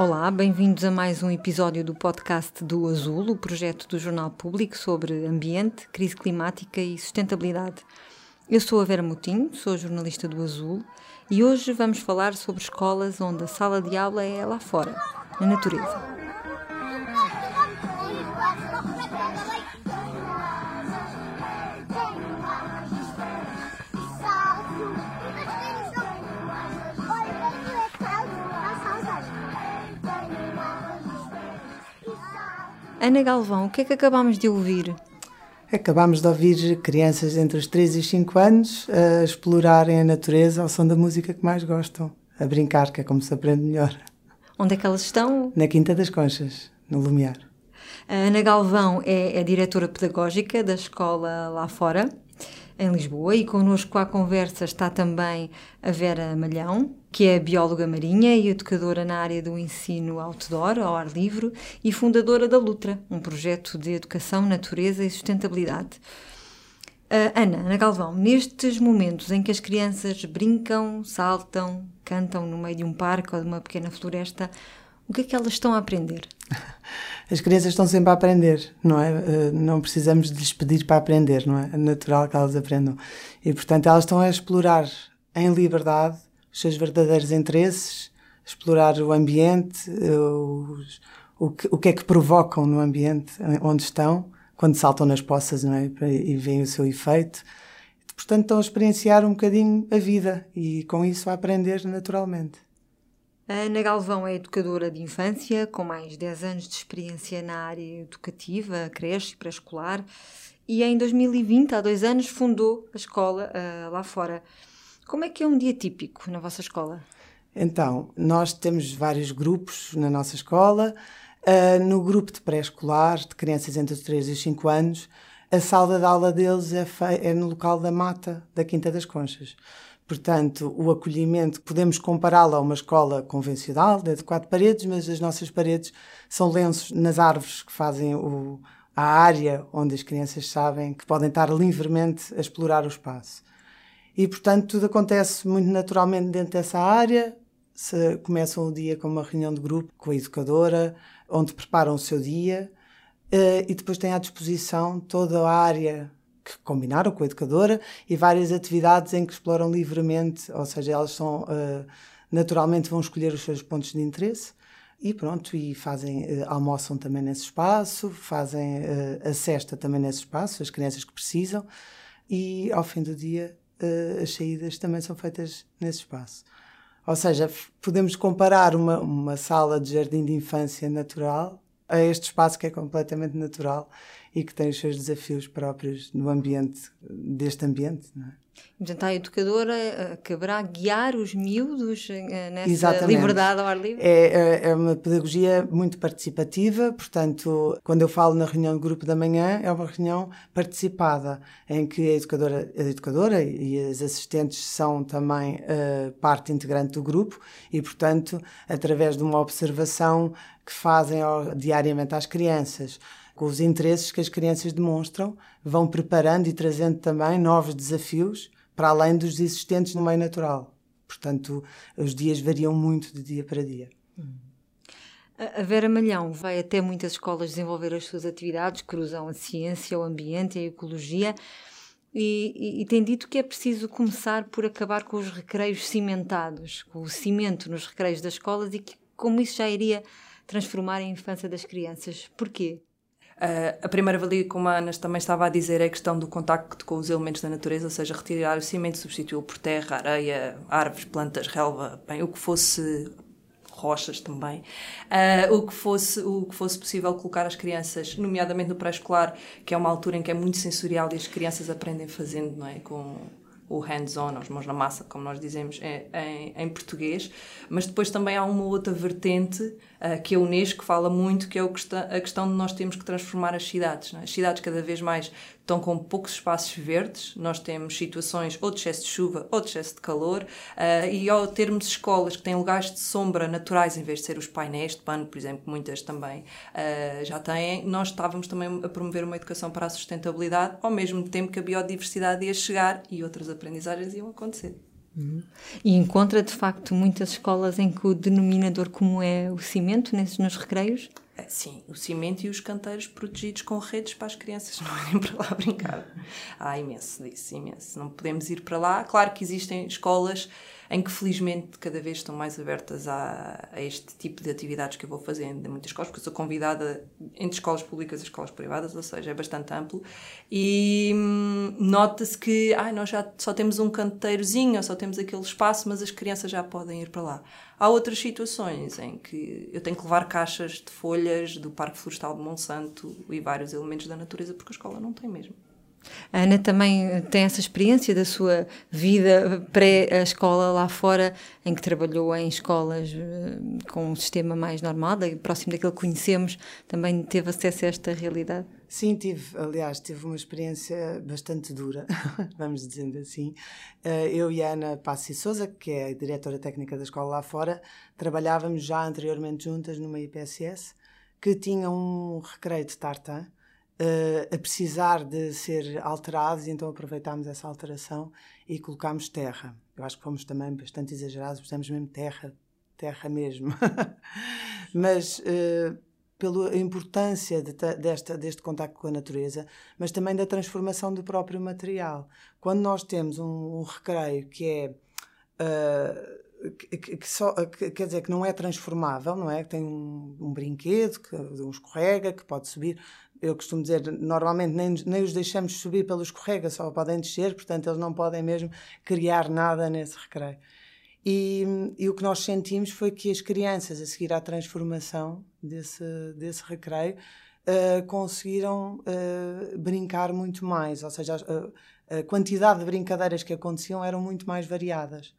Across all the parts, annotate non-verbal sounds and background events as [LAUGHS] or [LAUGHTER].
Olá, bem-vindos a mais um episódio do podcast do Azul, o projeto do Jornal Público sobre ambiente, crise climática e sustentabilidade. Eu sou a Vera Moutinho, sou jornalista do Azul e hoje vamos falar sobre escolas onde a sala de aula é lá fora, na natureza. Ana Galvão, o que é que acabámos de ouvir? Acabámos de ouvir crianças entre os 3 e 5 anos a explorarem a natureza ao som da música que mais gostam, a brincar, que é como se aprende melhor. Onde é que elas estão? Na Quinta das Conchas, no Lumiar. A Ana Galvão é a diretora pedagógica da escola lá fora em Lisboa e connosco à conversa está também a Vera Malhão, que é bióloga marinha e educadora na área do ensino outdoor, ao ar livre, e fundadora da Lutra, um projeto de educação, natureza e sustentabilidade. Uh, Ana, Ana Galvão, nestes momentos em que as crianças brincam, saltam, cantam no meio de um parque ou de uma pequena floresta, o que é que elas estão a aprender? [LAUGHS] As crianças estão sempre a aprender, não é? Eh, não precisamos de lhes pedir para aprender, não é? É natural que elas aprendam. E, portanto, elas estão a explorar em liberdade os seus verdadeiros interesses, explorar o ambiente, os, o, que, o que é que provocam no ambiente onde estão, quando saltam nas poças, não é? E veem o seu efeito. Portanto, estão a experienciar um bocadinho a vida e, com isso, a aprender naturalmente. A Ana Galvão é educadora de infância, com mais de 10 anos de experiência na área educativa, creche e pré-escolar, e em 2020, há dois anos, fundou a escola uh, lá fora. Como é que é um dia típico na vossa escola? Então, nós temos vários grupos na nossa escola. Uh, no grupo de pré-escolar, de crianças entre os 3 e os 5 anos, a sala de aula deles é, é no local da mata da Quinta das Conchas. Portanto, o acolhimento, podemos compará-lo a uma escola convencional, de quatro paredes, mas as nossas paredes são lenços nas árvores que fazem o, a área onde as crianças sabem que podem estar livremente a explorar o espaço. E, portanto, tudo acontece muito naturalmente dentro dessa área. Se começam o dia com uma reunião de grupo com a educadora, onde preparam o seu dia, eh, e depois têm à disposição toda a área que combinaram com a educadora e várias atividades em que exploram livremente, ou seja, elas são uh, naturalmente vão escolher os seus pontos de interesse e pronto, e fazem, uh, almoçam também nesse espaço, fazem a cesta também nesse espaço, as crianças que precisam, e ao fim do dia as saídas também são feitas nesse espaço. Ou seja, podemos comparar uma, uma sala de jardim de infância natural a este espaço que é completamente natural e que tem os seus desafios próprios no ambiente, deste ambiente. Não é? Portanto, a educadora acabará guiar os miúdos eh, nessa Exatamente. liberdade ao ar livre? É, é, é, uma pedagogia muito participativa, portanto, quando eu falo na reunião do grupo da manhã, é uma reunião participada, em que a educadora, a educadora e as assistentes são também uh, parte integrante do grupo e, portanto, através de uma observação que fazem diariamente às crianças, com os interesses que as crianças demonstram, vão preparando e trazendo também novos desafios para além dos existentes no meio natural. Portanto, os dias variam muito de dia para dia. A Vera Malhão vai até muitas escolas desenvolver as suas atividades, cruzam a ciência, o ambiente, a ecologia, e, e, e, tem dito que é preciso começar por acabar com os recreios cimentados, com o cimento nos recreios das escolas e que como isso já iria transformar a infância das crianças. Porquê? Uh, a primeira valia, como a Ana também estava a dizer, é a questão do contacto com os elementos da natureza, ou seja, retirar o cimento, substituí-lo por terra, areia, árvores, plantas, relva, bem, o que fosse rochas também, uh, o, que fosse, o que fosse possível colocar as crianças, nomeadamente no pré-escolar, que é uma altura em que é muito sensorial e as crianças aprendem fazendo, não é? Com, o hands-on, as mãos na massa, como nós dizemos é, em, em, português, mas depois também há uma outra vertente uh, que a Unesco fala muito, que é a questão de nós termos que transformar as cidades. É? As cidades cada vez mais estão com poucos espaços verdes, nós temos situações ou de excesso de chuva ou de excesso de calor, uh, e ao termos escolas que têm lugares de sombra naturais, em vez de ser os painéis de pano, por exemplo, muitas também uh, já têm, nós estávamos também a promover uma educação para a sustentabilidade, ao mesmo tempo que a biodiversidade ia chegar e outras aprendizagens iam acontecer. E encontra de facto muitas escolas em que o denominador comum é o cimento nesses, nos recreios? É, sim, o cimento e os canteiros protegidos com redes para as crianças não [LAUGHS] irem para lá brincar. Há imenso disso, imenso. Não podemos ir para lá. Claro que existem escolas em que felizmente cada vez estão mais abertas a, a, este tipo de atividades que eu vou fazendo em muitas escolas, porque eu sou convidada entre escolas públicas e escolas privadas, ou seja, é bastante amplo. E hum, nota-se que ah, nós já só temos um canteirozinho, ou só temos aquele espaço, mas as crianças já podem ir para lá. Há outras situações em que eu tenho que levar caixas de folhas do Parque Florestal de Monsanto e vários elementos da natureza, porque a escola não tem mesmo. A Ana também tem essa experiência da sua vida pré-escola lá fora, em que trabalhou em escolas eh, com um sistema mais normal, próximo daquele que conhecemos, também teve acesso a esta realidade? Sim, tive, aliás, tive uma experiência bastante dura, [LAUGHS] vamos dizendo assim. Eh, eu e a Ana Passi Souza, que é a diretora técnica da escola lá fora, trabalhávamos já anteriormente juntas numa IPSS, que tinha um recreio de tartan, uh, a precisar de ser alterados, e então aproveitámos essa alteração e colocámos terra. Eu acho que fomos também bastante exagerados, pusemos mesmo terra, terra mesmo. [LAUGHS] mas uh, pela importância de, desta, deste contacto com a natureza, mas também da transformação do próprio material. Quando nós temos um, um recreio que é. Uh, que, que, só, que, quer dizer que não é transformável, não é? Que tem um, um brinquedo, que um escorrega, que pode subir eu costumo dizer, normalmente nem, nem os deixamos subir pelo escorrega, só podem descer, portanto eles não podem mesmo criar nada nesse recreio. E, e, o que nós sentimos foi que as crianças, a seguir à transformação desse, desse recreio, uh, conseguiram uh, brincar muito mais, ou seja, a, a, quantidade de brincadeiras que aconteciam eram muito mais variadas.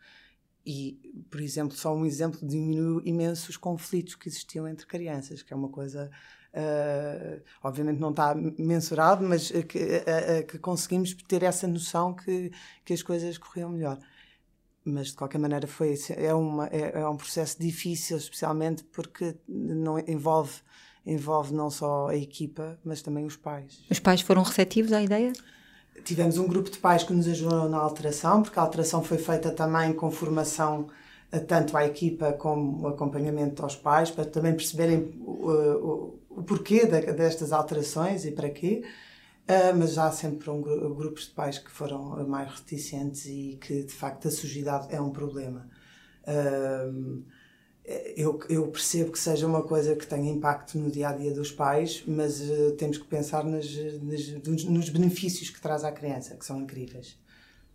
E, por exemplo, só um exemplo diminuiu imenso os conflitos que existiam entre crianças, que é uma coisa Uh, obviamente não está mensurado, mas que, uh, uh, que, conseguimos ter essa noção que, que as coisas corriam melhor. Mas de qualquer maneira foi é, uma, é, é um processo difícil, especialmente porque não envolve envolve não só a equipa, mas também os pais. Os pais foram receptivos à ideia? Tivemos um grupo de pais que nos ajudou na alteração, porque a alteração foi feita também com formação tanto à equipa como acompanhamento aos pais, para também perceberem o, o, o porquê destas alterações e para quê. Uh, mas há sempre um, grupos de pais que foram mais reticentes e que de facto a sujidade é um problema. Uh, eu, eu, percebo que seja uma coisa que tenha impacto no dia a dia dos pais, mas uh, temos que pensar nas, nas, nos benefícios que traz à criança, que são incríveis.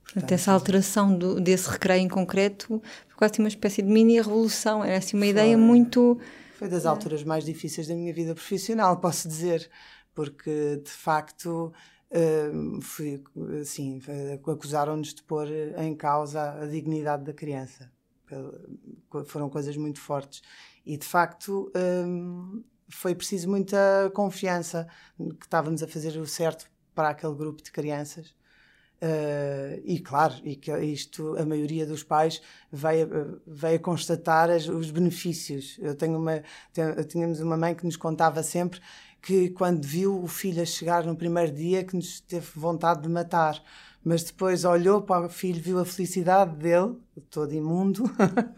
Portanto, essa alteração do, desse recreio em concreto foi quase uma espécie de mini revolução, era assim uma foi, ideia muito. Foi das é. alturas mais difíceis da minha vida profissional, [LAUGHS] posso dizer, porque de facto. Uh, fui, assim, acusaram-nos de pôr em causa a dignidade da criança. Foram coisas muito fortes. E, de facto, um, foi preciso muita confiança que estávamos a fazer o certo para aquele grupo de crianças Uh, e claro, e que isto a maioria dos pais vai, vai a constatar as, os benefícios. Eu tenho uma, tínhamos uma mãe que nos contava sempre que quando viu o filho a chegar no primeiro dia que nos teve vontade de matar, mas depois olhou para o filho, viu a felicidade dele, todo imundo,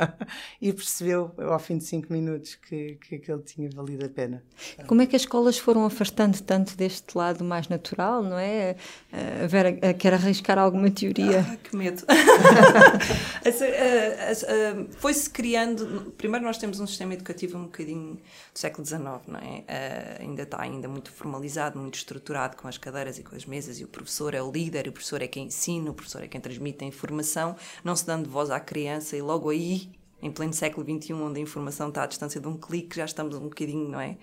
[LAUGHS] e percebeu ao fim de cinco minutos que, que aquele tinha valido a pena. Como é que as escolas foram afastando tanto deste lado mais natural, não é? A Vera quer arriscar alguma teoria? Ah, que medo! [LAUGHS] Foi-se criando. Primeiro, nós temos um sistema educativo um bocadinho do século XIX, não é? Uh, ainda está ainda muito formalizado, muito estruturado com as cadeiras e com as mesas, e o professor é o líder, o professor é quem ensina, o professor é quem transmite a informação, não se dando voz à criança, e logo aí em pleno século XXI, onde a informação está à distância de um clique, já estamos um bocadinho, não é?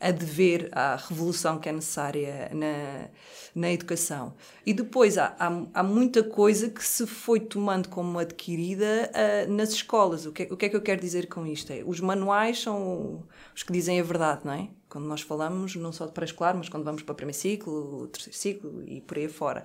A dever à revolução que é necessária na, na educação. E depois há, há, há muita coisa que se foi tomando como adquirida uh, nas escolas. O que, o que é que eu quero dizer com isto? É, os manuais são os que dizem a verdade, não é? Quando nós falamos, não só de pré-escolar, mas quando vamos para o primeiro ciclo, terceiro ciclo e por aí fora.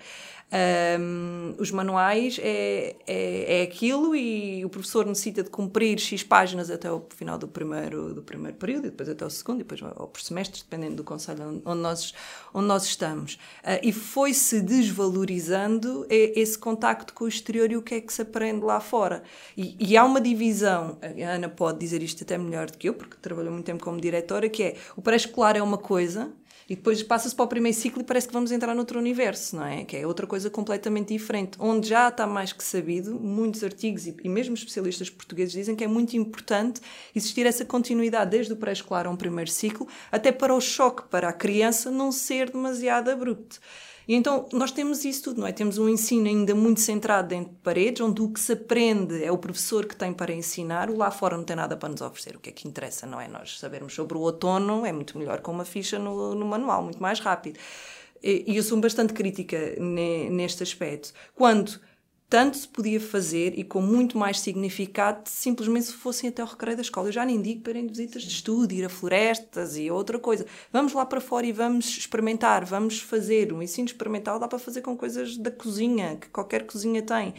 Um, os manuais é, é, é aquilo e o professor necessita de cumprir X páginas até o final do primeiro, do primeiro período, e depois até o segundo, e depois ou por semestres, dependendo do conselho onde nós, onde nós estamos. Uh, e foi-se desvalorizando esse contacto com o exterior e o que é que se aprende lá fora. E, e há uma divisão, a Ana pode dizer isto até melhor do que eu, porque trabalhou muito tempo como diretora, que é o pré-escolar é uma coisa e depois passa-se para o primeiro ciclo e parece que vamos entrar noutro universo, não é? Que é outra coisa completamente diferente. Onde já está mais que sabido, muitos artigos e, e mesmo especialistas portugueses dizem que é muito importante existir essa continuidade desde o pré-escolar a um primeiro ciclo, até para o choque para a criança não ser demasiado abrupto. E então nós temos isso tudo, não é? Temos um ensino ainda muito centrado dentro de paredes, onde o que se aprende é o professor que tem para ensinar, o lá fora não tem nada para nos oferecer. O que é que interessa, não é? Nós sabermos sobre o outono é muito melhor com uma ficha no, no manual, muito mais rápido. E eu sou bastante crítica neste aspecto. Quando tanto se podia fazer e com muito mais significado simplesmente se fossem até ao recreio da escola. Eu já nem digo para irem visitas de estudo, ir a florestas e outra coisa. Vamos lá para fora e vamos experimentar, vamos fazer. Um ensino experimental dá para fazer com coisas da cozinha, que qualquer cozinha tem.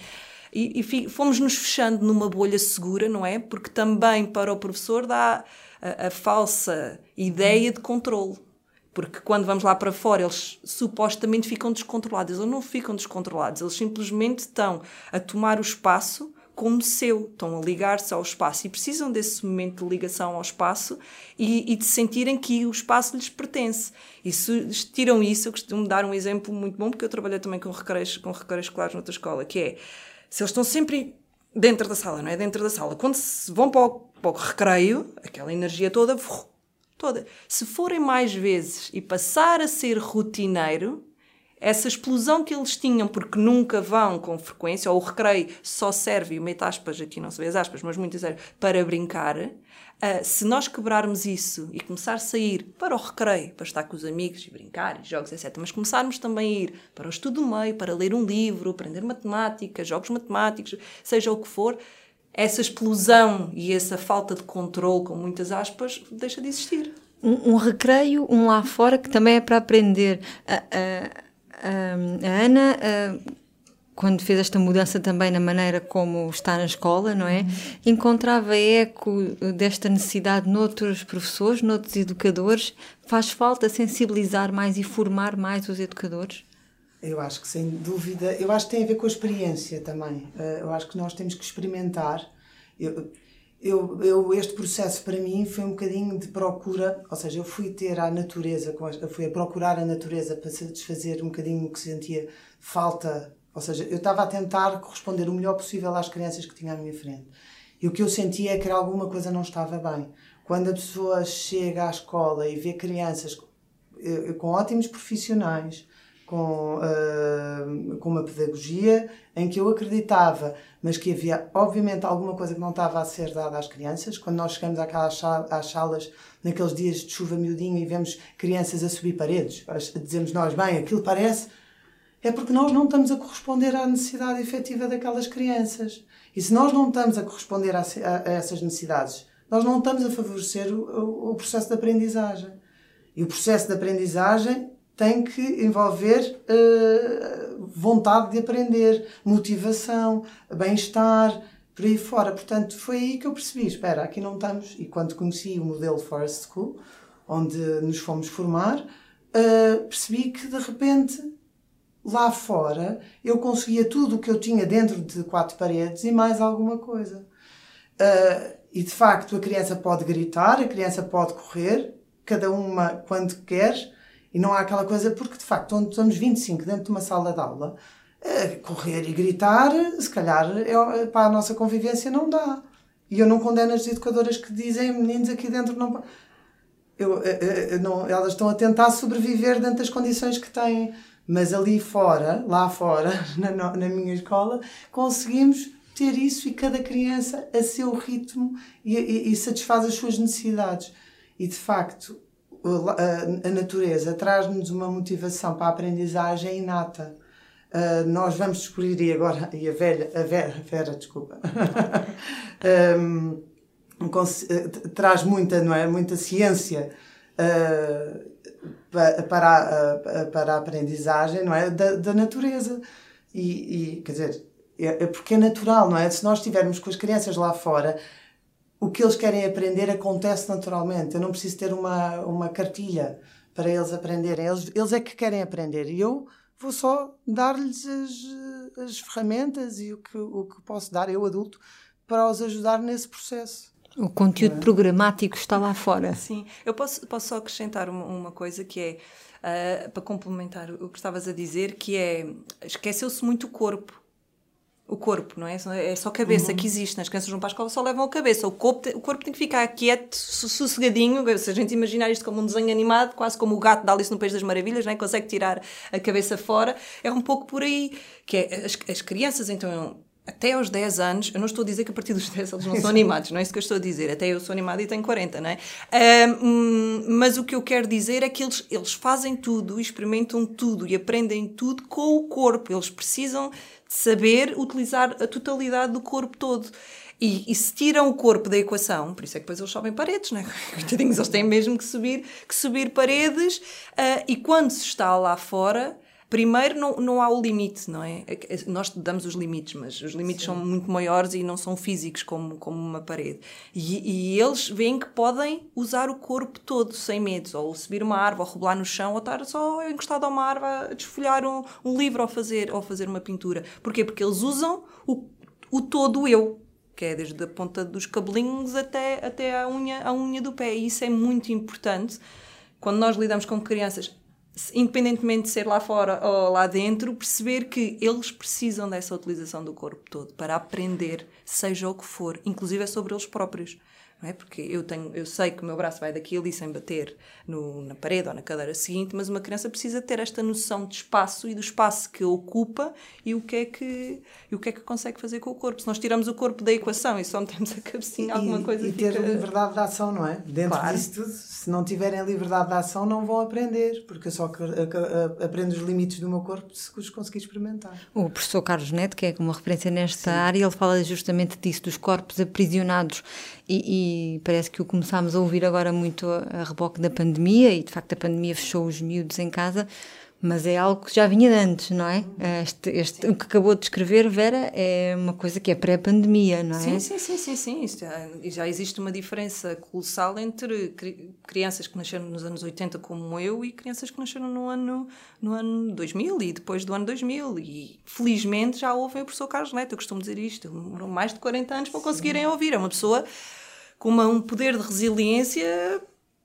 E, e fomos nos fechando numa bolha segura, não é? Porque também para o professor dá a, a falsa ideia de controle porque quando vamos lá para fora, eles supostamente ficam descontrolados. Eles não ficam descontrolados, eles simplesmente estão a tomar o espaço como seu, estão a ligar-se ao espaço e precisam desse momento de ligação ao espaço e, e, de sentirem que o espaço lhes pertence. E se tiram isso, eu costumo dar um exemplo muito bom, porque eu trabalhei também com recreios, com recreios escolares noutra escola, que é, se eles estão sempre dentro da sala, não é? Dentro da sala. Quando vão para o, para o recreio, aquela energia toda toda. Se forem mais vezes e passar a ser rotineiro, essa explosão que eles tinham, porque nunca vão com frequência, ou o recreio só serve, e meto aspas, aqui não se vê as aspas, mas muito sério, para brincar, uh, se nós quebrarmos isso e começar a sair para o recreio, para estar com os amigos e brincar, e jogos, etc., mas começarmos também a ir para o estudo do meio, para ler um livro, aprender matemática, jogos matemáticos, seja o que for, essa explosão e essa falta de controle, com muitas aspas, deixa de existir. Um, um recreio, um lá fora, que também é para aprender. A, a, a, a Ana, quando fez esta mudança também na maneira como está na escola, não é? Encontrava eco desta necessidade noutros professores, noutros educadores. Faz falta sensibilizar mais e formar mais os educadores? Eu acho que sem dúvida, eu acho que tem a ver com a experiência também. Eh, eu acho que nós temos que experimentar. Eu, eu, eu, este processo para mim foi um bocadinho de procura, ou seja, eu fui ter a natureza, eu fui a procurar a natureza para satisfazer um bocadinho o que sentia falta, ou seja, eu estava a tentar corresponder o melhor possível às crianças que tinha à minha frente. E o que eu sentia é que alguma coisa não estava bem. Quando a pessoa chega à escola e vê crianças eh, com ótimos profissionais, com, uh, com uma pedagogia em que eu acreditava, mas que havia, obviamente, alguma coisa que não estava a ser dada às crianças. Quando nós chegamos àquelas às salas, naqueles dias de chuva miudinho, e vemos crianças a subir paredes, dizemos nós, bem, aquilo parece. É porque nós não estamos a corresponder à necessidade efetiva daquelas crianças. E se nós não estamos a corresponder a, a, a essas necessidades, nós não estamos a favorecer o, o, o processo de aprendizagem. E o processo de aprendizagem tem que envolver uh, vontade de aprender, motivação, bem-estar, por aí fora. Portanto, foi aí que eu percebi: espera, aqui não estamos. E quando conheci o modelo Forest School, onde nos fomos formar, uh, percebi que de repente lá fora eu conseguia tudo o que eu tinha dentro de quatro paredes e mais alguma coisa. Uh, e de facto a criança pode gritar, a criança pode correr, cada uma quando quer e não há aquela coisa, porque de facto, onde estamos 25 dentro de uma sala de aula, eh, correr e gritar, se calhar é, para a nossa convivência não dá. E eu não condeno as educadoras que dizem, meninos aqui dentro não. Eu, eu, eh, eu, eh, não elas estão a tentar sobreviver dentro das condições que têm. Mas ali fora, lá fora, [LAUGHS] na, na minha escola, conseguimos ter isso e cada criança a seu ritmo e, e, e satisfaz as suas necessidades. E de facto, a, natureza traz-nos uma motivação para a aprendizagem inata. Uh, nós vamos descobrir, e agora, [LAUGHS] e a velha, a Vera, Vera desculpa, [LAUGHS] um, um, traz muita, não é? Muita ciência uh, para, a, para a aprendizagem, não é? Da, da natureza. E, e, quer dizer, é, é porque é natural, não é? Se nós estivermos com as crianças lá fora, o que eles querem aprender acontece naturalmente. Eu não preciso ter uma, uma cartilha para eles aprenderem. Eles, eles é que querem aprender. E eu vou só dar-lhes as, as ferramentas e o que, o que posso dar, eu adulto, para os ajudar nesse processo. O conteúdo é? programático está lá fora. Sim, eu posso, posso só acrescentar uma, uma coisa que é, uh, para complementar o que estavas a dizer, que é, esqueceu-se muito o corpo o corpo, não é? É só a cabeça uhum. que existe. Nas crianças vão para a escola só levam a cabeça. O corpo, o corpo tem que ficar quieto, sossegadinho. Se a gente imaginar isto como um desenho animado, quase como o gato da Alice no País das Maravilhas, não é? consegue tirar a cabeça fora, é um pouco por aí. Que é, as, as crianças, então, até aos 10 anos, eu não estou a dizer que a partir dos 10 eles não são animados, não é isso que eu estou a dizer. Até eu sou animada e tenho 40, não é? Um, mas o que eu quero dizer é que eles, eles fazem tudo, experimentam tudo e aprendem tudo com o corpo. Eles precisam saber utilizar a totalidade do corpo todo. E, e, se tiram o corpo da equação, por isso é que depois eles sobem paredes, né? [LAUGHS] Coitadinhos, eles têm mesmo que subir, que subir paredes, uh, e quando se está lá fora, primeiro não, não há o limite, não é? é, nós damos os limites, mas os limites Sim. são muito maiores e não são físicos como, como uma parede. E, e, eles veem que podem usar o corpo todo sem medo, ou subir uma árvore, ou rebolar no chão, ou estar só encostado a uma árvore a desfolhar um, um livro ou fazer, ou fazer uma pintura. Porquê? Porque eles usam o, o todo eu, que é desde a ponta dos cabelinhos até, até a, unha, a unha do pé. E isso é muito importante quando nós lidamos com crianças independentemente de ser lá fora ou lá dentro, perceber que eles precisam dessa utilização do corpo todo para aprender, seja o que for, inclusive é sobre eles próprios não é? Porque eu tenho, eu sei que o meu braço vai daqui ali sem bater no, na parede ou na cadeira seguinte, mas uma criança precisa ter esta noção de espaço e do espaço que ocupa e o que é que e o que é que consegue fazer com o corpo. Se nós tiramos o corpo da equação e só metemos a cabecinha, alguma e, coisa e ter fica... liberdade de ação, não é? Dentro claro. disso tudo, se não tiverem liberdade de ação, não vão aprender, porque eu só aprendo os limites do meu corpo se os conseguir experimentar. O professor Carlos Neto, que é uma referência nesta Sim. área, ele fala justamente disso, dos corpos aprisionados e, e, parece que o começámos a ouvir agora muito a, a reboque da pandemia e de facto a pandemia fechou os miúdos em casa mas é algo que já vinha de antes, não é? Este, este, o que acabou de escrever, Vera, é uma coisa que é pré-pandemia, não é? Sim, sim, sim, sim, sim. Isto já, já existe uma diferença colossal entre crianças que nasceram nos anos 80 como eu e crianças que nasceram no ano, no ano 2000 e depois do ano 2000 e felizmente já ouvem o professor Carlos Neto, eu costumo dizer isto, demorou mais de 40 anos para conseguirem ouvir, é uma pessoa com uma, um poder de resiliência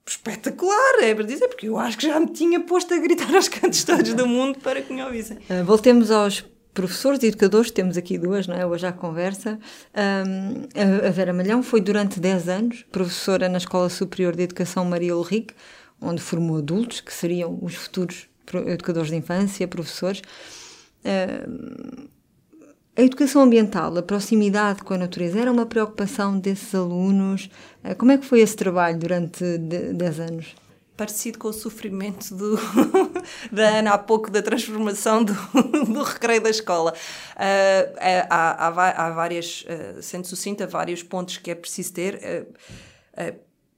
espetacular, é para dizer, porque eu acho que já me tinha posto a gritar [LAUGHS] aos cantos todos do mundo para que me ouvissem. Uh, voltemos aos professores e educadores, temos aqui duas, não é? Hoje à conversa. Um, a Vera Malhão foi durante 10 anos professora na Escola Superior de Educação Maria Ulrich, onde formou adultos, que seriam os futuros educadores de infância, professores. Um, a educação ambiental, a proximidade com a natureza, era uma preocupação desses alunos? Eh, como é que foi esse trabalho durante 10 anos? Parecido com o sofrimento do, [LAUGHS] da Ana há pouco da transformação do, [LAUGHS] do recreio da escola. Uh, há, há, há, várias, uh, sendo sucinta, vários pontos que é preciso ter. Uh,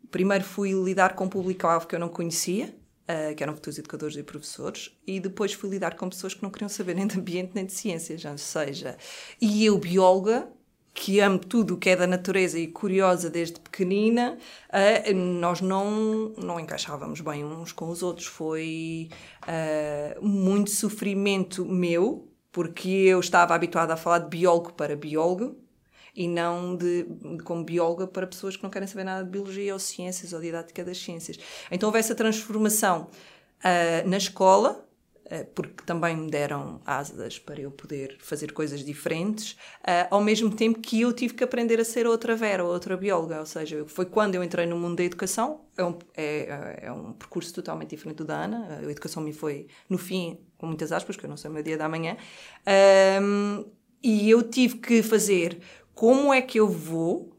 primeiro fui lidar com um público-alvo que eu não conhecia, uh, que eram futuros educadores e professores, e depois fui lidar com pessoas que não queriam saber nem de ambiente nem de ciências, ou seja, e eu, bióloga, que amo tudo o que é da natureza e curiosa desde pequenina, uh, nós não, não encaixávamos bem uns com os outros. Foi uh, muito sofrimento meu, porque eu estava habituada a falar de biólogo para biólogo, e não de, como bióloga para pessoas que não querem saber nada de biologia ou ciências ou didática das ciências. Então houve essa transformação uh, na escola, uh, porque também me deram asas para eu poder fazer coisas diferentes, uh, ao mesmo tempo que eu tive que aprender a ser outra Vera, outra bióloga. Ou seja, foi quando eu entrei no mundo da educação, é um, é, é um percurso totalmente diferente do da Ana. A educação me foi, no fim, com muitas aspas, que eu não sei o meu dia da manhã E eu tive que fazer como é que eu vou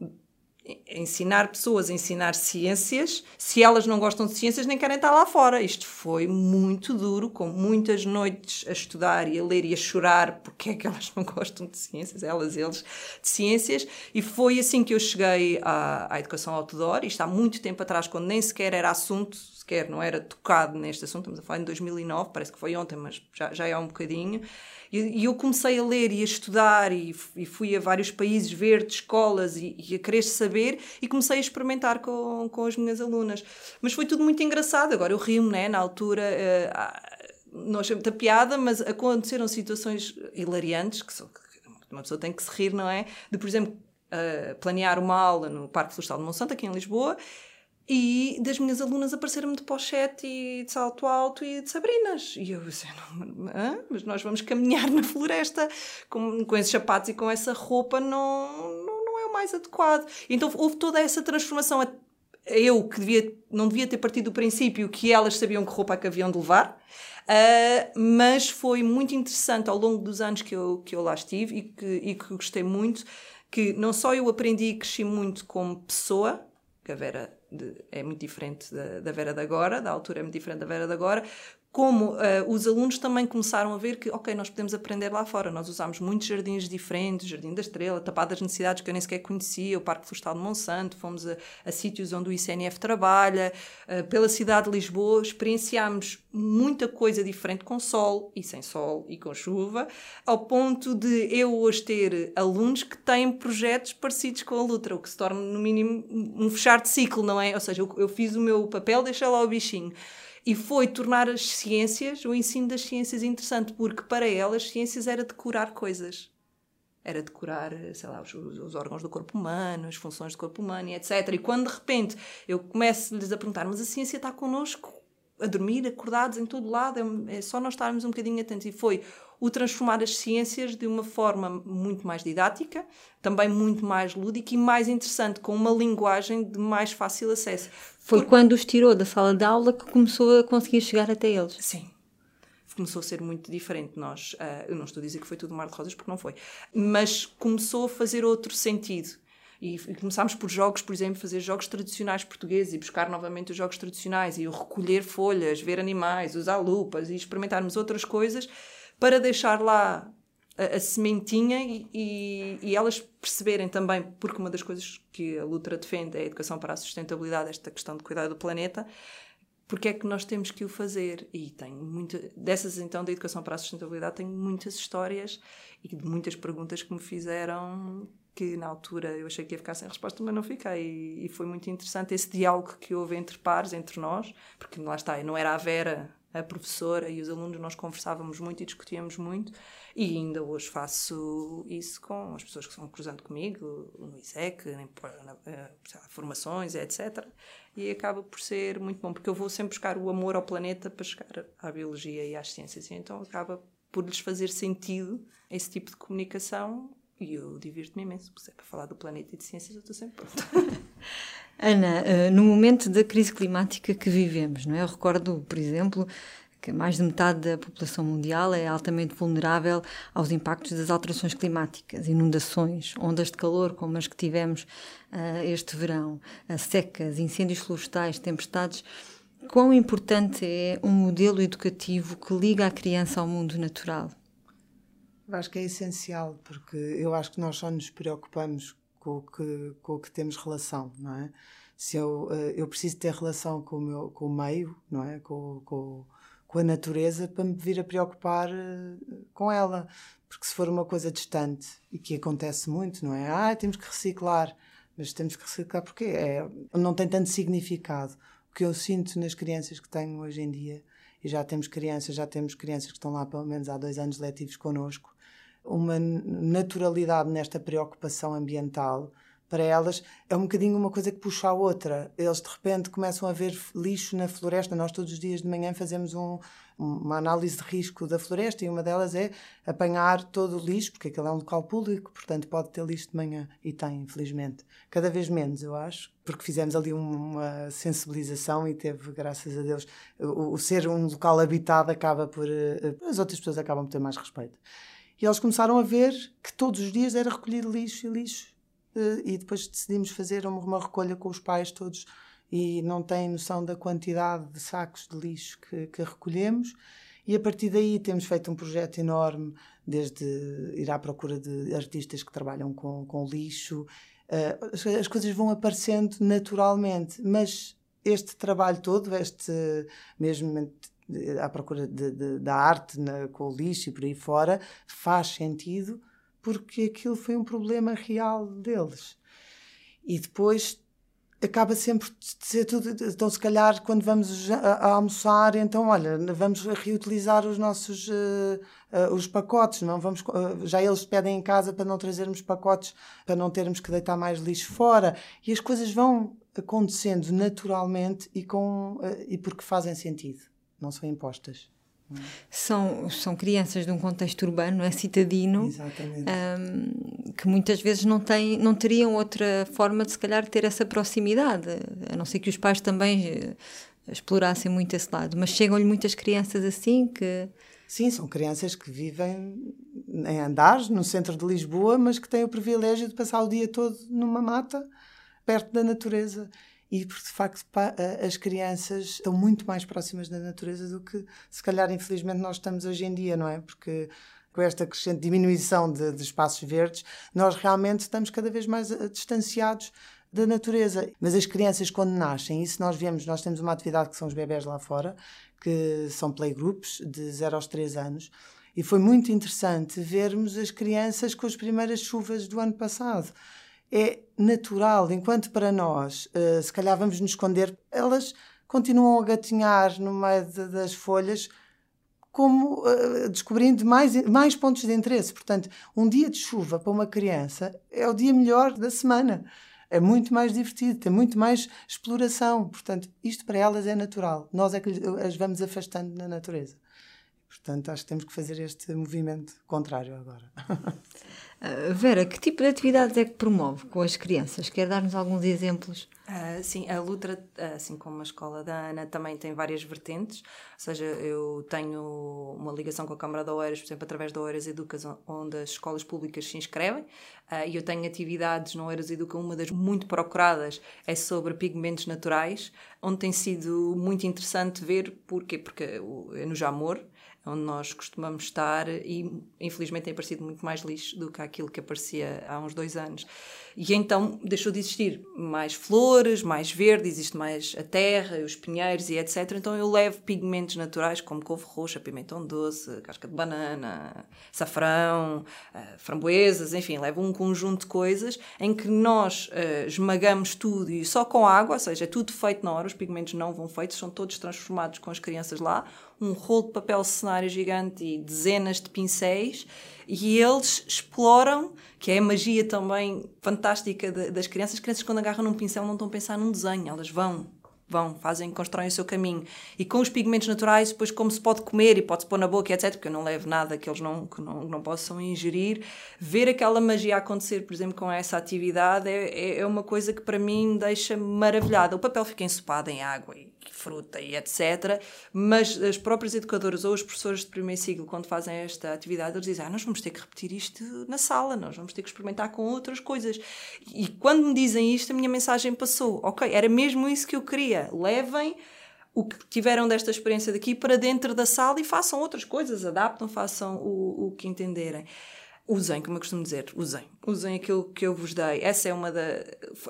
ensinar pessoas a ensinar ciências se elas não gostam de ciências nem querem estar lá fora. Isto foi muito duro, com muitas noites a estudar e a ler e a chorar porque é que elas não gostam de ciências, elas, eles, de ciências. E foi assim que eu cheguei à, à educação outdoor, isto há muito tempo atrás, quando nem sequer era assunto, sequer não era tocado neste assunto, estamos a falar em 2009, parece que foi ontem, mas já, já é há um bocadinho. E, eu comecei a ler e a estudar e, fui a vários países ver de escolas e, e, a querer saber e comecei a experimentar com, com as minhas alunas. Mas foi tudo muito engraçado. Agora eu rio né? Na altura. Uh, não achei muita piada, mas aconteceram situações hilariantes que, uma pessoa tem que se rir, não é? De, por exemplo, uh, planear uma aula no Parque Florestal de Monsanto, aqui em Lisboa, e das minhas alunas apareceram-me de pochete e de salto alto e de sabrinas. E eu disse, mas nós vamos caminhar na floresta com, com esses sapatos e com essa roupa, não, não, não é o mais adequado. Então houve toda essa transformação. Eu, que devia, não devia ter partido do princípio que elas sabiam que roupa é que haviam de levar, uh, mas foi muito interessante ao longo dos anos que eu, que eu lá estive e que, e que gostei muito, que não só eu aprendi e cresci muito como pessoa, que a Vera de, é muito diferente da, da, Vera de agora, da altura é muito diferente da Vera de agora, como uh, os alunos também começaram a ver que, ok, nós podemos aprender lá fora. Nós usámos muitos jardins diferentes, Jardim da Estrela, Tapadas Necessidades que eu nem sequer conhecia, o Parque Florestal de Monsanto, fomos a, a sítios onde o ICNF trabalha, uh, pela cidade de Lisboa, experienciámos muita coisa diferente com sol e sem sol e com chuva, ao ponto de eu hoje ter alunos que têm projetos parecidos com a Lutra, o que se torna, no mínimo, um fechar de ciclo, não é? Ou seja, eu, eu fiz o meu papel, deixei lá o bichinho e foi tornar as ciências, o ensino das ciências interessante, porque para elas ciências era decorar coisas. Era decorar, sei lá, os, os, órgãos do corpo humano, as funções do corpo humano e etc. E quando de repente eu começo-lhes a perguntar, mas a ciência está connosco a dormir, acordados em todo lado, é, é só nós estarmos um bocadinho atentos. E foi o transformar as ciências de uma forma muito mais didática, também muito mais lúdica e mais interessante, com uma linguagem de mais fácil acesso. Foi Porque... quando os tirou da sala de aula que começou a conseguir chegar até eles. Sim. Começou a ser muito diferente. Nós, uh, eu não estou a dizer que foi tudo mar de rosas, porque não foi, mas começou a fazer outro sentido. E, e começámos por jogos, por exemplo, fazer jogos tradicionais portugueses e buscar novamente os jogos tradicionais e recolher folhas, ver animais, usar lupas e experimentarmos outras coisas para deixar lá a, a sementinha e, e, e, elas perceberem também, porque uma das coisas que a Lutra defende é a educação para a sustentabilidade, esta questão de cuidar do planeta, porque é que nós temos que o fazer? E tenho muita, dessas então da educação para a sustentabilidade, tenho muitas histórias e muitas perguntas que me fizeram que na altura eu achei que ia ficar sem resposta, mas não fiquei. E, e foi muito interessante esse diálogo que houve entre pares, entre nós, porque lá está, não era a Vera a professora e os alunos, nós conversávamos muito e discutíamos muito, e ainda hoje faço isso com as pessoas que estão cruzando comigo, no ISEC, em, na, formações, etc. E acaba por ser muito bom, porque eu vou sempre buscar o amor ao planeta para chegar à biologia e às ciências, e então acaba por lhes fazer sentido esse tipo de comunicação e eu divirto-me imenso, porque é para falar do planeta e de ciências eu estou sempre pronta. [LAUGHS] Ana, eh, no momento da crise climática que vivemos, não é? Eu recordo, por exemplo, que mais de metade da população mundial é altamente vulnerável aos impactos das alterações climáticas, inundações, ondas de calor como as que tivemos uh, este verão, uh, secas, incêndios florestais, tempestades. Quão importante é um modelo educativo que liga a criança ao mundo natural? Eu acho que é essencial, porque eu acho que nós só nos preocupamos com o que, com o que temos relação, não é? Se eu, eh, eu preciso ter relação com o, meu, com o meio, não é? Com, com, com a natureza para me vir a preocupar eh, com ela. Porque se for uma coisa distante e que acontece muito, não é? Ah, temos que reciclar. Mas temos que reciclar porque é, não tem tanto significado. O que eu sinto nas crianças que tenho hoje em dia, e já temos crianças, já temos crianças que estão lá pelo menos há dois anos letivos connosco, uma naturalidade nesta preocupação ambiental para elas é um bocadinho uma coisa que puxa a outra. Eles de repente começam a ver lixo na floresta. Nós todos os dias de manhã fazemos um, uma análise de risco da floresta e uma delas é apanhar todo o lixo, porque aquele é um local público, portanto pode ter lixo de manhã. E tem, infelizmente. Cada vez menos, eu acho, porque fizemos ali uma sensibilização e teve, graças a Deus, o, o ser um local habitado acaba por. Eh, as outras pessoas acabam por ter mais respeito. E eles começaram a ver que todos os dias era recolhido lixo e lixo. Eh, e depois decidimos fazer uma recolha com os pais todos e não têm noção da quantidade de sacos de lixo que, que recolhemos. E a partir daí temos feito um projeto enorme, desde ir à procura de artistas que trabalham com, com lixo. Uh, as coisas vão aparecendo naturalmente, mas este trabalho todo, este mesmo à procura de, de, da arte na, com o lixo e por aí fora, faz sentido porque aquilo foi um problema real deles. E depois acaba sempre de ser tudo. Então, se calhar, quando vamos a, a almoçar, então, olha, vamos reutilizar os nossos uh, uh, os pacotes, não vamos. Uh, já eles pedem em casa para não trazermos pacotes, para não termos que deitar mais lixo fora. E as coisas vão acontecendo naturalmente e, com, e porque fazem sentido, não são impostas. São, são crianças de um contexto urbano, é citadino, um, que muitas vezes não, têm, não teriam outra forma de, se calhar, ter essa proximidade, a não ser que os pais também eh, explorassem muito esse lado. Mas chegam-lhe muitas crianças assim que. Sim, são crianças que vivem em andares, no centro de Lisboa, mas que têm o privilégio de passar o dia todo numa mata, perto da natureza e porque de facto as crianças estão muito mais próximas da natureza do que se calhar infelizmente nós estamos hoje em dia, não é? Porque com esta crescente diminuição de, de espaços verdes, nós realmente estamos cada vez mais eh, distanciados da natureza. Mas as crianças, quando nascem, isso nós vemos, nós temos uma atividade que são os bebés lá fora, que são playgroups de 0 aos 3 anos, e foi muito interessante vermos as crianças com as primeiras chuvas do ano passado é natural, enquanto para nós, uh, se calhar vamos nos esconder, elas continuam a gatinhar no meio de, das folhas, como uh, descobrindo mais, mais pontos de interesse. Portanto, um dia de chuva para uma criança é o dia melhor da semana. É muito mais divertido, tem muito mais exploração. Portanto, isto para elas é natural. Nós é que as vamos afastando na natureza. Portanto, acho que temos que fazer este movimento contrário agora. [LAUGHS] Uh, Vera, que tipo de atividades é que promove com as crianças? Quer dar-nos alguns exemplos? Uh, sim, a Lutra, assim como a escola da Ana, também tem várias vertentes. Ou seja, eu tenho uma ligação com a Câmara de Oeiras, por exemplo, através da Oeiras Educas, onde as escolas públicas se inscrevem. Uh, e eu tenho atividades no Oeiras Educa, uma das muito procuradas é sobre pigmentos naturais, onde tem sido muito interessante ver, porquê? Porque é no Jamor, onde nós costumamos estar e infelizmente tem aparecido muito mais lixo do que aquilo que aparecia há uns dois anos. E então deixou de existir mais flores, mais verde, existe mais a terra, os pinheiros e etc. Então eu levo pigmentos naturais como couve roxa, pimentão doce, casca de banana, safrão, uh, framboesas, enfim, levo um conjunto de coisas em que nós uh, esmagamos tudo e só com água, ou seja, é tudo feito na hora, os pigmentos não vão feitos, são todos transformados com as crianças lá, um rolo de papel cenário gigante e dezenas de pincéis e eles exploram, que é a magia também fantástica de, das crianças. As crianças, quando agarram num pincel, não estão a pensar num desenho, elas vão vão, fazem, constroem o seu caminho. E com os pigmentos naturais, depois como se pode comer e pode-se pôr na boca, etc., porque eu não levo nada que eles não, que não, não possam ingerir, ver aquela magia acontecer, por exemplo, com essa atividade é, é, é uma coisa que para mim deixa maravilhada. O papel fica ensopado em água e fruta e etc. Mas as próprias educadoras ou os professores de primeiro ciclo, quando fazem esta atividade, eles dizem: ah, nós vamos ter que repetir isto na sala, nós vamos ter que experimentar com outras coisas. E quando me dizem isto, a minha mensagem passou: ok, era mesmo isso que eu queria. Levem o que tiveram desta experiência daqui para dentro da sala e façam outras coisas, adaptam, façam o, o que entenderem. Usem, como eu costumo dizer, usem. Usem aquilo que eu vos dei. Essa é uma da.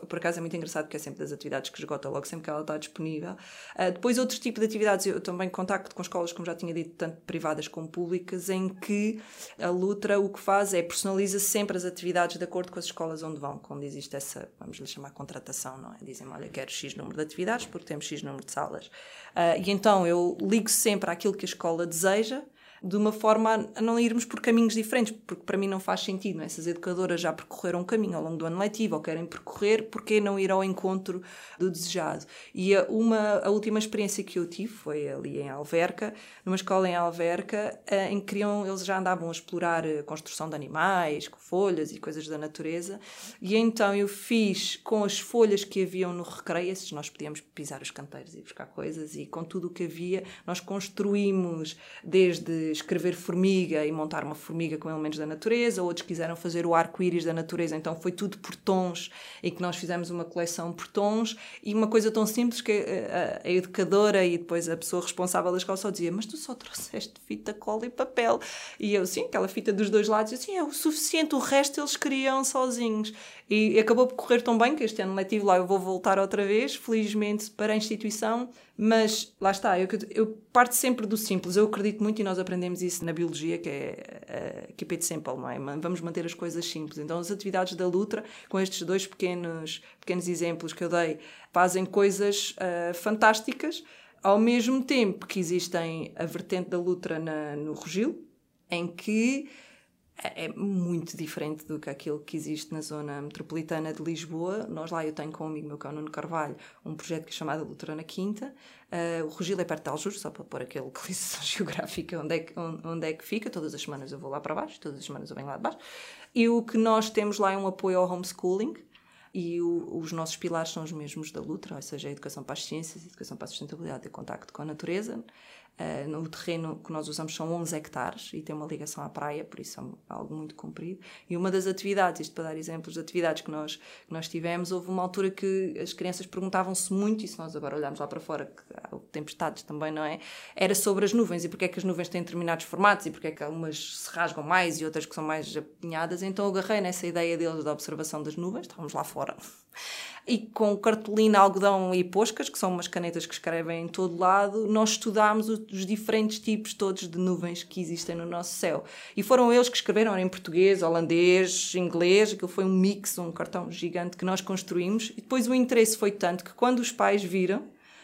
Por acaso é muito engraçado porque é sempre das atividades que esgota logo, sempre que ela está disponível. Uh, depois, outro tipo de atividades, eu também contacto com escolas, como já tinha dito, tanto privadas como públicas, em que a Lutra o que faz é personaliza sempre as atividades de acordo com as escolas onde vão, quando existe essa, vamos lhe chamar contratação, não é? Dizem, olha, quero X número de atividades porque temos X número de salas. Uh, e então eu ligo sempre àquilo que a escola deseja de uma forma a não irmos por caminhos diferentes, porque para mim não faz sentido. É? Essas educadoras já percorreram um caminho ao longo do ano letivo ou querem percorrer, porque não ir ao encontro do desejado? E a, uma, a última experiência que eu tive foi ali em Alverca, numa escola em Alverca, eh, em que eles já andavam a explorar a eh, construção de animais, com folhas e coisas da natureza, e então eu fiz com as folhas que haviam no recreio, esses nós podíamos pisar os canteiros e buscar coisas, e com tudo o que havia, nós construímos desde escrever formiga e montar uma formiga com elementos da natureza, outros quiseram fazer o arco-íris da natureza, então foi tudo por tons e que nós fizemos uma coleção por tons e uma coisa tão simples que a, a, educadora e depois a pessoa responsável da escola só dizia mas tu só trouxeste fita, cola e papel. E eu sim, aquela fita dos dois lados, assim é o suficiente, o resto eles criam sozinhos e acabou por correr tão bem que este ano letivo lá eu vou voltar outra vez, felizmente para a instituição, mas lá está, eu, eu parto sempre do simples, eu acredito muito e nós aprendemos isso na biologia, que é uh, keep it simple, não é? Vamos manter as coisas simples. Então as atividades da Lutra, com estes dois pequenos, pequenos exemplos que eu dei, fazem coisas uh, fantásticas, ao mesmo tempo que existem a vertente da Lutra na, no Rogil, em que é, é muito diferente do que aquilo que existe na zona metropolitana de Lisboa. Nós lá, eu tenho com um amigo meu, que é o Nuno Carvalho, um projeto que é chamado Luterana Quinta. Uh, o Rogil é perto de Aljur, só para pôr aquela localização [LAUGHS] geográfica onde é, que, onde, é que fica. Todas as semanas eu vou lá para baixo, todas as semanas eu venho lá de baixo. E o que nós temos lá é um apoio ao homeschooling, e o, os nossos pilares são os mesmos da Lutra, ou seja, a educação para as ciências, a educação para a sustentabilidade e o contacto com a natureza. Uh, no terreno que nós usamos são 11 hectares e tem uma ligação à praia, por isso é algo muito comprido. E uma das atividades, isto para dar exemplos de atividades que nós, que nós tivemos, houve uma altura que as crianças perguntavam-se muito, e se nós agora olharmos lá para fora, que há tempestades também, não é? Era sobre as nuvens e porque é que as nuvens têm determinados formatos e porque é que algumas se rasgam mais e outras que são mais apinhadas. Então eu agarrei nessa ideia deles da observação das nuvens, estávamos lá fora e com cartolina, algodão e poscas, que são umas canetas que escrevem em todo lado, nós estudámos os diferentes tipos todos de nuvens que existem no nosso céu. E foram eles que escreveram em português, holandês, inglês, aquilo foi um mix, um cartão gigante que nós construímos. E depois o interesse foi tanto que quando os pais viram,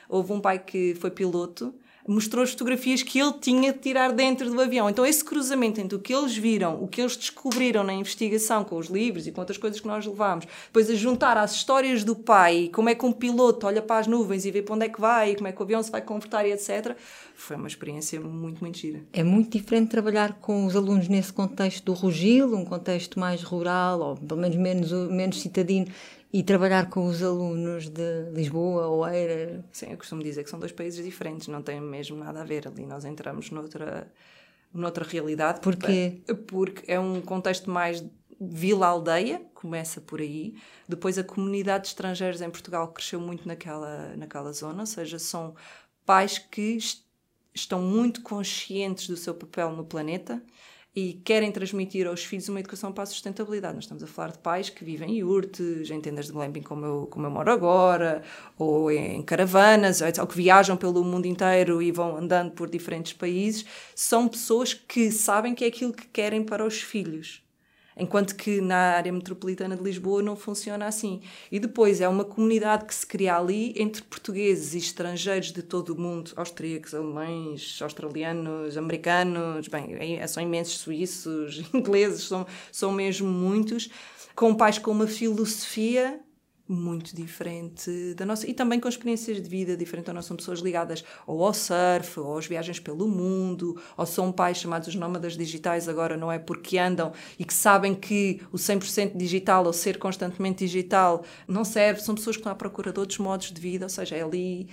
houve um pai que foi piloto, mostrou as fotografias que ele tinha de tirar dentro do avião. Então, esse cruzamento entre o que eles viram, o que eles descobriram na investigação com os livros e com outras coisas que nós levámos, depois a juntar às histórias do pai, como é que um piloto olha para as nuvens e vê para onde é que vai, como é que o avião se vai converter e etc., foi uma experiência muito, muito gira. É muito diferente trabalhar com os alunos nesse contexto do Rugil, um contexto mais rural, ou pelo menos menos, menos citadino, e trabalhar com os alunos de Lisboa, ou Oeiras. Sim, eu costumo dizer que são dois países diferentes, não tem mesmo nada a ver ali. Nós entramos noutra, noutra realidade. Porquê? Porque é um contexto mais vila-aldeia, começa por aí. Depois a comunidade de estrangeiros em Portugal cresceu muito naquela, naquela zona, ou seja, são pais que estão muito conscientes do seu papel no planeta e querem transmitir aos filhos uma educação para a sustentabilidade. Nós estamos a falar de pais que vivem em yurtes, em tendas de glamping como eu, como eu moro agora, ou em caravanas, ou que viajam pelo mundo inteiro e vão andando por diferentes países. São pessoas que sabem que é aquilo que querem para os filhos enquanto que na área metropolitana de Lisboa não funciona assim. E depois é uma comunidade que se cria ali entre portugueses e estrangeiros de todo o mundo, austríacos, alemães, australianos, americanos, bem, é, são imensos suíços, [LAUGHS] ingleses, são, são mesmo muitos, com pais com uma filosofia muito diferente da nossa e também com experiências de vida diferentes. Nós somos pessoas ligadas ou ao surf, ou às viagens pelo mundo, ou são pais chamados nómadas digitais agora, não é? Porque andam e que sabem que o 100% digital ou ser constantemente digital não serve. São pessoas que estão à procura de outros modos de vida, ou seja, é ali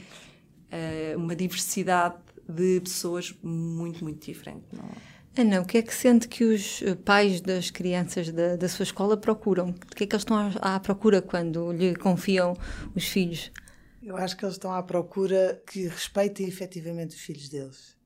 é, uma diversidade de pessoas muito, muito diferente. Não é? Ana, o que é que sente que os eh, pais das crianças da, da sua escola procuram? O que é que eles estão à, à procura quando lhe confiam os filhos? Eu acho que eles estão à procura que respeitem efetivamente os filhos deles.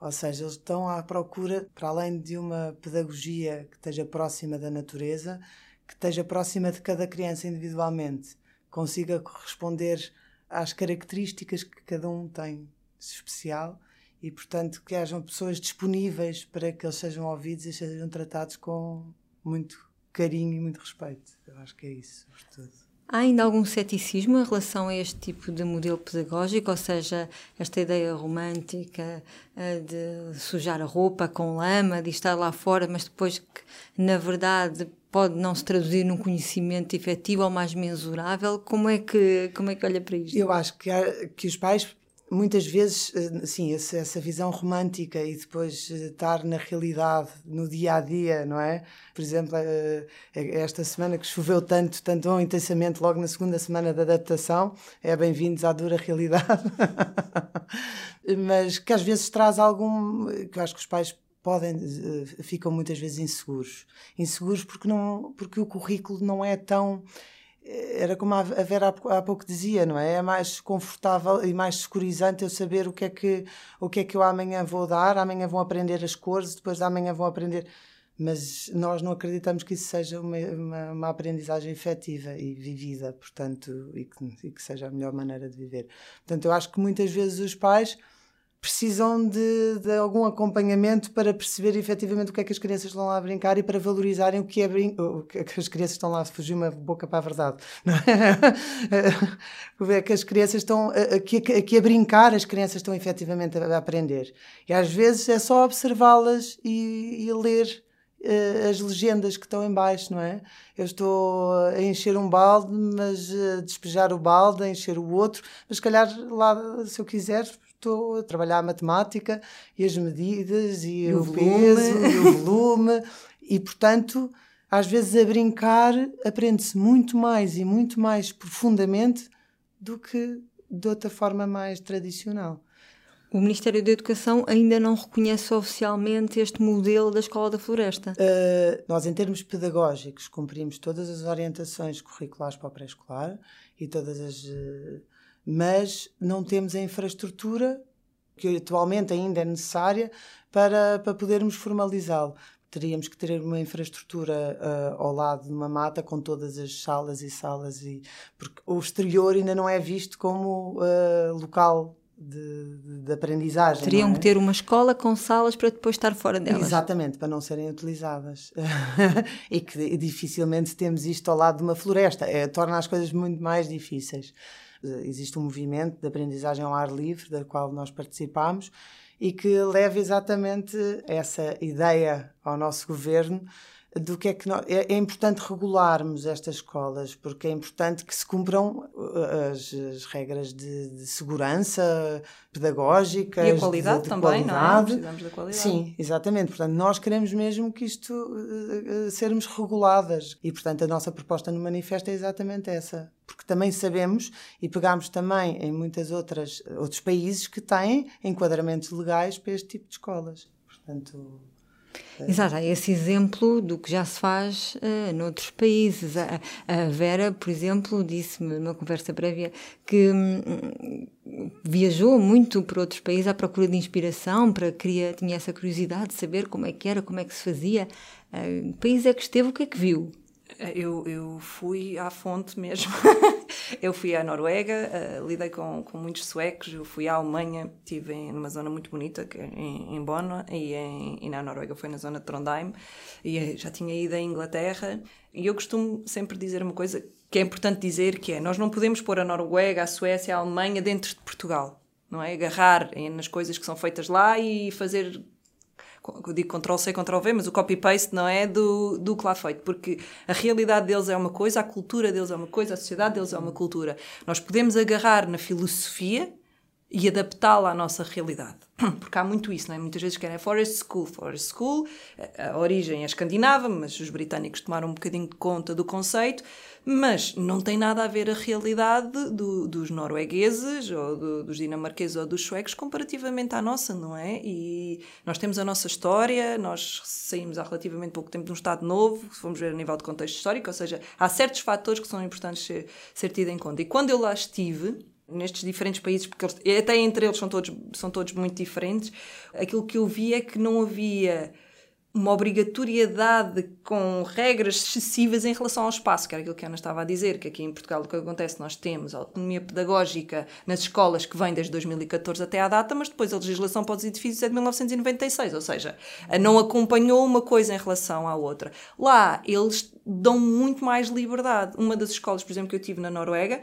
Ou seja, eles estão à procura, para além de uma pedagogia que esteja próxima da natureza, que esteja próxima de cada criança individualmente, consiga corresponder às características que cada um tem especial e, portanto, que hajam pessoas disponíveis para que eles sejam ouvidos e sejam tratados com muito carinho e muito respeito. Eu acho que é isso, sobretudo. Há ainda algum ceticismo em relação a este tipo de modelo pedagógico, ou seja, esta ideia romântica eh, de sujar a roupa com lama, de estar lá fora, mas depois que, na verdade, pode não se traduzir num conhecimento efetivo ou mais mensurável? Como é que, como é que olha para isto? Eu acho que, há, que os pais muitas vezes, assim, essa visão romântica e depois eh, estar na realidade, no dia a dia, não é? Por exemplo, eh, esta semana que choveu tanto, tanto tão intensamente, logo na segunda semana da adaptação, é bem-vindos à dura realidade. [LAUGHS] Mas que às vezes traz algum. que eu acho que os pais podem ficam muitas vezes inseguros inseguros porque não porque o currículo não é tão era como a Vera há pouco dizia, não é? É mais confortável e mais securizante eu saber o que é que o que é que eu amanhã vou dar, amanhã vão aprender as cores, depois amanhã vão aprender mas nós não acreditamos que isso seja uma, uma, uma aprendizagem efetiva e vivida, portanto, e que, e que, seja a melhor maneira de viver. Portanto, eu acho que muitas vezes os pais precisam de, de algum acompanhamento para perceber efetivamente o que é que as crianças estão lá a brincar e para valorizarem o que é brin... o que as crianças estão lá a fugir uma boca para a verdade. [LAUGHS] Não [LAUGHS] é? que as crianças estão aqui, aqui a brincar, as crianças estão efetivamente a, a aprender. E às vezes é só observá-las e, e ler uh, as legendas que estão em baixo, não é? Eu estou a encher um balde, mas a despejar o balde, a encher o outro, mas se calhar lá, se eu quiser, estou a trabalhar a matemática e as medidas e, e o, o peso e o volume e, portanto, às vezes a brincar aprende-se muito mais e muito mais profundamente do que de outra forma mais tradicional. O Ministério da Educação ainda não reconhece oficialmente este modelo da Escola da Floresta. Uh, nós, em termos pedagógicos, cumprimos todas as orientações curriculares para o pré-escolar e todas as. Uh, mas não temos a infraestrutura que atualmente ainda é necessária para, para podermos formalizá-lo. Teríamos que ter uma infraestrutura uh, ao lado de uma mata com todas as salas e salas, e, porque o exterior ainda não é visto como local de, de, de aprendizagem. Teriam é? que ter uma escola com salas para depois estar fora delas. Exatamente, para não serem utilizadas. [LAUGHS] e que dificilmente temos isto ao lado de uma floresta. É, torna as coisas muito mais difíceis. Existe um movimento de aprendizagem ao ar livre, da qual nós participamos, e que leva exatamente essa ideia ao nosso governo do que é que nós, é, é, importante regularmos estas escolas porque é importante que se cumpram uh, as, as regras de, de, segurança pedagógica e a qualidade de, de também qualidade. não é? Precisamos da qualidade. Sim exatamente. Portanto nós queremos mesmo que isto uh, uh, sermos reguladas. E portanto a nossa proposta no manifesto é exatamente essa. Porque também sabemos e pegamos também em muitas outras outros países que têm enquadramentos legais para este tipo de escolas. Portanto Exato, há esse exemplo do que já se faz uh, noutros países. A, a Vera, por exemplo, disse-me numa conversa prévia que hum, viajou muito por outros países à procura de inspiração, para queria, tinha essa curiosidade de saber como é que era, como é que se fazia. Uh, que país é que esteve, o que é que viu? Eu, eu fui à fonte mesmo. [LAUGHS] eu fui à Noruega, uh, lidei com, com muitos suecos, eu fui à Alemanha, estive em, numa zona muito bonita, que é em, em Bonn, e, em, e na Noruega foi na zona de Trondheim, e eh, já tinha ido à Inglaterra. E eu costumo sempre dizer uma coisa que é importante dizer, que é, nós não podemos pôr a Noruega, a Suécia, a Alemanha dentro de Portugal. Não é? Agarrar nas coisas que são feitas lá e fazer eu digo Ctrl-C, Ctrl-V, mas o copy-paste não é do, do que lá feito, porque a realidade deles é uma coisa, a cultura deles é uma coisa, a sociedade deles é uma cultura. Nós podemos agarrar na filosofia e adaptá-la à nossa realidade. [CLEARS THROAT] Porque há muito isso, não é? Muitas vezes querem Forest School. Forest School, a origem é escandinava, mas os britânicos tomaram um bocadinho de conta do conceito, mas não tem nada a ver a realidade do, dos noruegueses, ou do, dos dinamarqueses ou dos suecos comparativamente à nossa, não é? E nós temos a nossa história, nós saímos há relativamente pouco tempo de um Estado novo, formos ver a nível de contexto histórico, ou seja, há certos fatores que são importantes ser, ser tido em conta. E quando eu lá estive, nestes diferentes países, porque eles, até entre eles são todos, são todos muito diferentes, aquilo que eu vi é que não havia uma obrigatoriedade com regras excessivas em relação ao espaço, que era aquilo que a Ana estava a dizer, que aqui em Portugal o que acontece, nós temos autonomia pedagógica nas escolas que vem desde 2014 até à data, mas depois a legislação para os edifícios é de 1996, ou seja, não acompanhou uma coisa em relação à outra. Lá, eles dão muito mais liberdade. Uma das escolas, por exemplo, que eu tive na Noruega,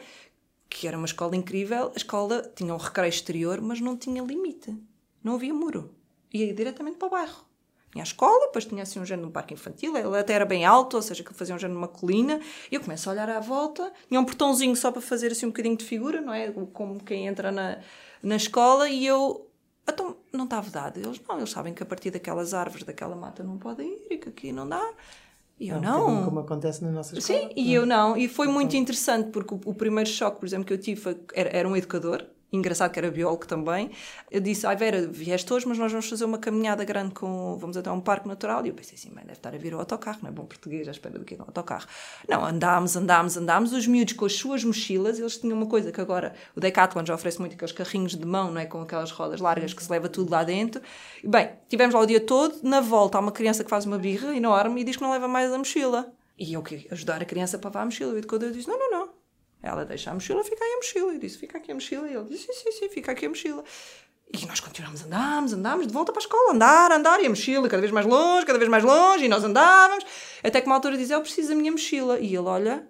que era uma escola incrível, a escola tinha um recreio exterior, mas não tinha limite. Não havia muro. Ia diretamente para o bairro. Tinha a escola, depois tinha assim um género de um parque infantil, ele até era bem alto, ou seja, que fazia um género de uma colina, e eu começo a olhar à volta, tinha um portãozinho só para fazer assim um bocadinho de figura, não é? Como quem entra na, na escola, e eu, então, não está vedado. Eles não, eles sabem que a partir daquelas árvores, daquela mata não podem ir, e que aqui não dá. E eu é não. Como acontece na nossa escola. Sim, e eu não. E foi muito interessante, porque o, o primeiro choque, por exemplo, que eu tive era, era um educador, engraçado que era biólogo também, eu disse, ai Vera, vieste hoje, mas nós vamos fazer uma caminhada grande com, vamos até um parque natural, e eu pensei assim, bem, deve estar a vir o autocarro, não é bom português, à espera do que é um autocarro. Não, andámos, andámos, andámos, os miúdos com as suas mochilas, eles tinham uma coisa que agora o Decathlon já oferece muito, aqueles carrinhos de mão, não é, com aquelas rodas largas que se leva tudo lá dentro. E, bem, tivemos lá o dia todo, na volta há uma criança que faz uma birra enorme e diz que não leva mais a mochila. E eu que ajudar a criança a pavar a mochila, e quando eu disse, não, não, não, ela deixa a mochila, fica aí a mochila. Eu disse, fica aqui a mochila. E ele disse, sim, sim, sim, fica aqui a mochila. E nós continuamos, andámos, andámos de volta para a escola, andar, andar, e a mochila cada vez mais longe, cada vez mais longe, e nós andávamos, até que uma altura diz, eu preciso da minha mochila. E ele olha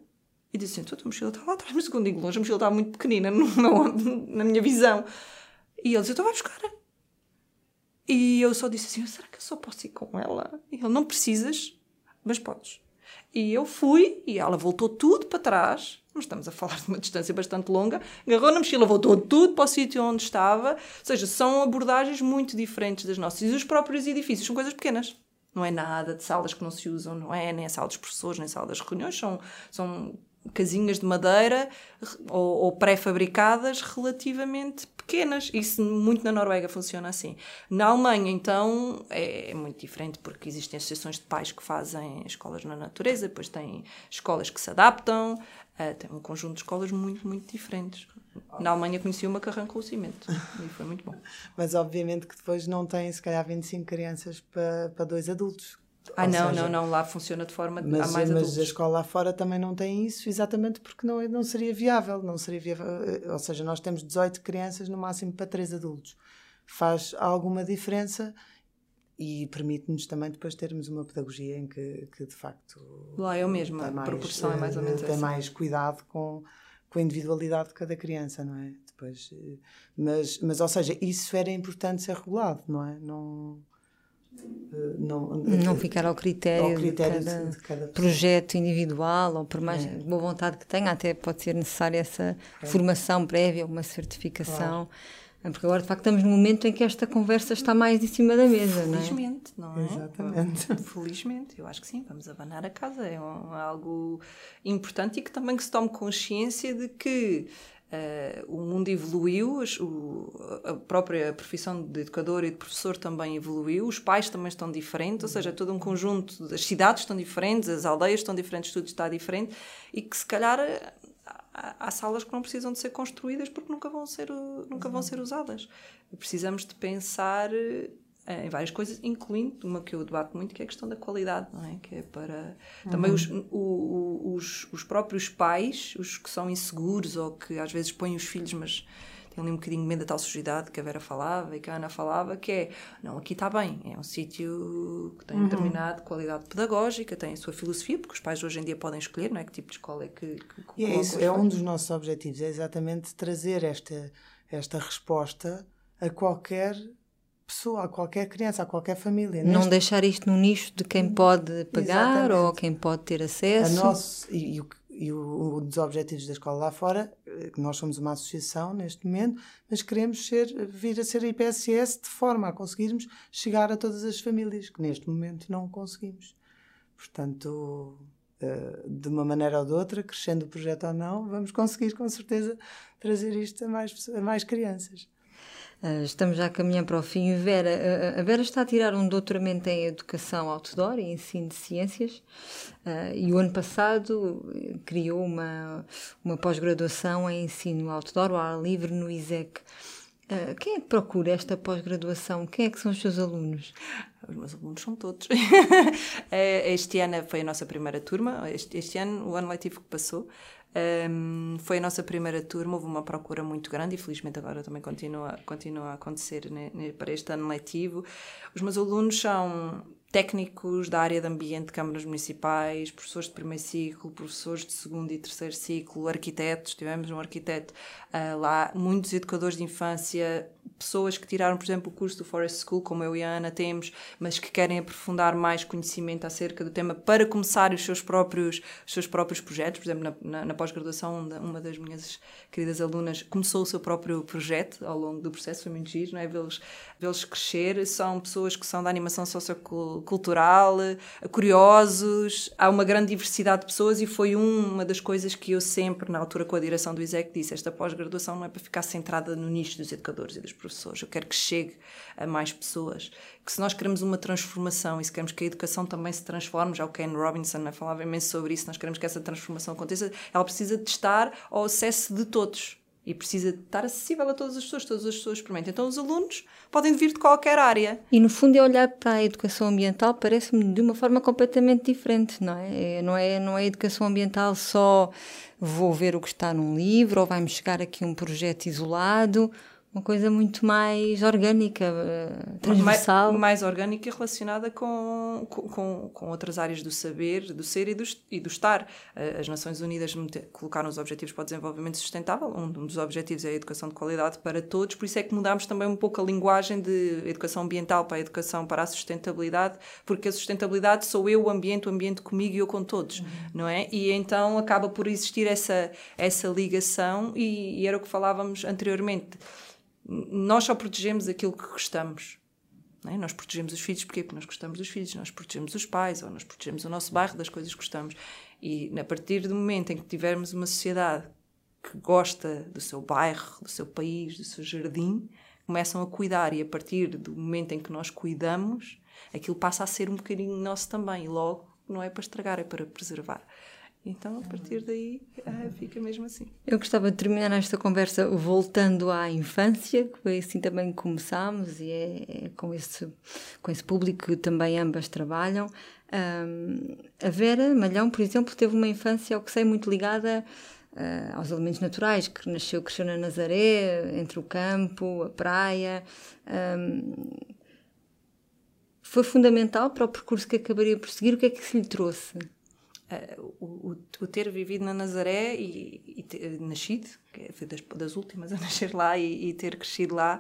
e diz assim, a tua mochila está lá atrás, mas quando digo longe, a mochila está muito pequenina [LAUGHS] no, no, na minha visão. E ele diz, então vai buscar. E eu só disse assim, será que eu só posso ir com ela? E ele, não precisas, mas podes. E eu fui, e ela voltou tudo para trás, estamos a falar [LAUGHS] de uma distância bastante longa, agarrou na mochila, voltou tudo para o sítio onde estava. Ou seja, são abordagens muito diferentes das nossas. E os próprios edifícios são coisas pequenas. Não é nada de salas que não se usam, não é nem a sala dos professores, nem a sala das reuniões, são, são casinhas de madeira ou, ou pré-fabricadas relativamente pequenas. Isso muito na Noruega funciona assim. Na Alemanha, então, é, é, muito diferente porque existem associações de pais que fazem escolas na natureza, depois tem escolas que se adaptam, uh, tem um conjunto de escolas muito, muito diferentes. Na Alemanha conheci uma que arrancou o cimento e foi muito bom. [LAUGHS] Mas obviamente que depois não tem, se calhar, 25 crianças para, para dois adultos ah, Ou não, seja, não, não, lá funciona de forma mas, a mais Mas adultos. a escola lá fora também não tem isso, exatamente porque não, não seria viável, não seria viável. Eh, ou seja, nós temos 18 crianças no máximo para 3 adultos. Faz alguma diferença e permite-nos também depois termos uma pedagogia em que, que de facto... Lá é o mesmo, a proporção é mais ou menos Tem mais cuidado com, com a individualidade de cada criança, não é? Depois, eh, mas, mas, ou seja, isso era importante ser regulado, não é? Não eh, não, não ficar ao critério, ao critério de, cada de, cada projeto individual ou por mais é. boa vontade que tenha, até pode ser necessária essa é. formação prévia, uma certificação. Claro. É, porque agora, de facto, estamos no momento em que esta conversa está mais em cima da mesa, Felizmente, não é? Exatamente. Felizmente, eu acho que sim, vamos abanar a casa. É um, algo importante e que também que se tome consciência de que Uh, o mundo evoluiu, o, a própria profissão de educador e de professor também evoluiu, os pais também estão diferentes, ou seja, todo um conjunto, as cidades estão diferentes, as aldeias estão diferentes, tudo está diferente e que se calhar há, há salas que não precisam de ser construídas porque nunca vão ser, nunca vão ser usadas. Precisamos de pensar em várias coisas, incluindo uma que eu debato muito, que é a questão da qualidade, não é? Que é para uhum. também os, o, os, os próprios pais, os que são inseguros ou que às vezes põem os filhos, mas têm ali um bocadinho de medo da tal sujidade que a Vera falava e que a Ana falava, que é, não, aqui está bem, é um sítio que tem uhum. determinada qualidade pedagógica, tem a sua filosofia, porque os pais hoje em dia podem escolher, não é? Que tipo de escola é que... que, que e é isso, é um dos nossos objetivos, é exatamente trazer esta, esta resposta a qualquer pessoa, a qualquer criança, a qualquer família. Não Neste... deixar isto no nicho de quem pode pagar Exatamente. ou quem pode ter acesso. A nosso, e, e, o, e um dos objetivos da escola lá fora, eh, nós somos uma associação neste momento, mas queremos ser, vir a ser IPSS de forma a conseguirmos chegar a todas as famílias, que neste momento não conseguimos. Portanto, eh, de uma maneira ou de outra, crescendo o projeto ou não, vamos conseguir com certeza trazer isto a mais, a mais crianças. Uh, estamos já a caminhar para o fim. Vera, a Vera está a tirar um doutoramento em Educação Outdoor e Ensino de Ciências e o ano passado criou uma, uma pós-graduação em Ensino Outdoor, ao ar livre, no ISEC. Quem é que procura esta pós-graduação? Quem é que são os seus alunos? Os meus alunos são todos. [LAUGHS] este ano foi a nossa primeira turma. Este, este ano, o ano letivo que passou, um, foi a nossa primeira turma, houve uma procura muito grande e felizmente agora também continua, continua a acontecer né, para este ano letivo. Os meus alunos são técnicos da área de ambiente, câmaras municipais, professores de primeiro ciclo, professores de segundo e terceiro ciclo, arquitetos, tivemos um arquiteto uh, lá, muitos educadores de infância, pessoas que tiraram, por exemplo, o curso do Forest School, como eu e a Ana temos, mas que querem aprofundar mais conhecimento acerca do tema para começar os seus próprios, os seus próprios projetos. Por exemplo, na, na, na pós-graduação, uma das minhas queridas alunas começou o seu próprio projeto ao longo do processo, foi muito giro, não é? Vê-los vê crescer. São pessoas que são da animação sociocultural, curiosos, há uma grande diversidade de pessoas e foi uma das coisas que eu sempre, na altura com a direção do ISEC, disse: esta pós-graduação não é para ficar centrada no nicho dos educadores e dos professores, eu quero que chegue a mais pessoas. Que se nós queremos uma transformação e se queremos que a educação também se transforme, já o Ken Robinson falava imenso sobre isso, nós queremos que essa transformação aconteça, ela precisa de estar ao acesso de todos e precisa estar acessível a todas as pessoas, todas as pessoas experimentam. Então os alunos podem vir de qualquer área. E no fundo é olhar para a educação ambiental parece-me de uma forma completamente diferente, não é? é? Não é, não é educação ambiental só vou ver o que está num livro ou vai-me chegar aqui um projeto isolado uma coisa muito mais orgânica, eh, transversal. Mais, mais orgânica e relacionada com, com, com outras áreas do saber, do ser e do, e do estar. Eh, as Nações Unidas colocaram os Objetivos para o Desenvolvimento Sustentável, um dos objetivos é a educação de qualidade para todos, por isso é que mudámos também um pouco a linguagem de educação ambiental para a educação para a sustentabilidade, porque a sustentabilidade sou eu, o ambiente, o ambiente comigo e eu com todos, uhum. não é? E então acaba por existir essa, essa ligação e, e era o que falávamos anteriormente nós só protegemos aquilo que gostamos. É? Nós protegemos os filhos porque, porque nós gostamos dos filhos, nós protegemos os pais ou nós protegemos o nosso bairro das coisas que gostamos. E a partir do momento em que tivermos uma sociedade que gosta do seu bairro, do seu país, do seu jardim, começam a cuidar e a partir do momento em que nós cuidamos, aquilo passa a ser um bocadinho nosso também. E logo não é para estragar, é para preservar. Então, a partir daí, uh, fica mesmo assim. Eu gostava de terminar esta conversa voltando à infância, que foi assim também que começámos, e é, é com, esse, com esse público que também ambas trabalham. Um, a Vera Malhão, por exemplo, teve uma infância, ao que sei, muito ligada uh, aos elementos naturais, que nasceu, cresceu na Nazaré, entre o campo, a praia. Um, foi fundamental para o percurso que acabaria por seguir. O que é que se lhe trouxe? Uh, o, o, ter vivido na Nazaré e, e ter nascido, foi das, das últimas a [LAUGHS] nascer lá e, e ter crescido lá,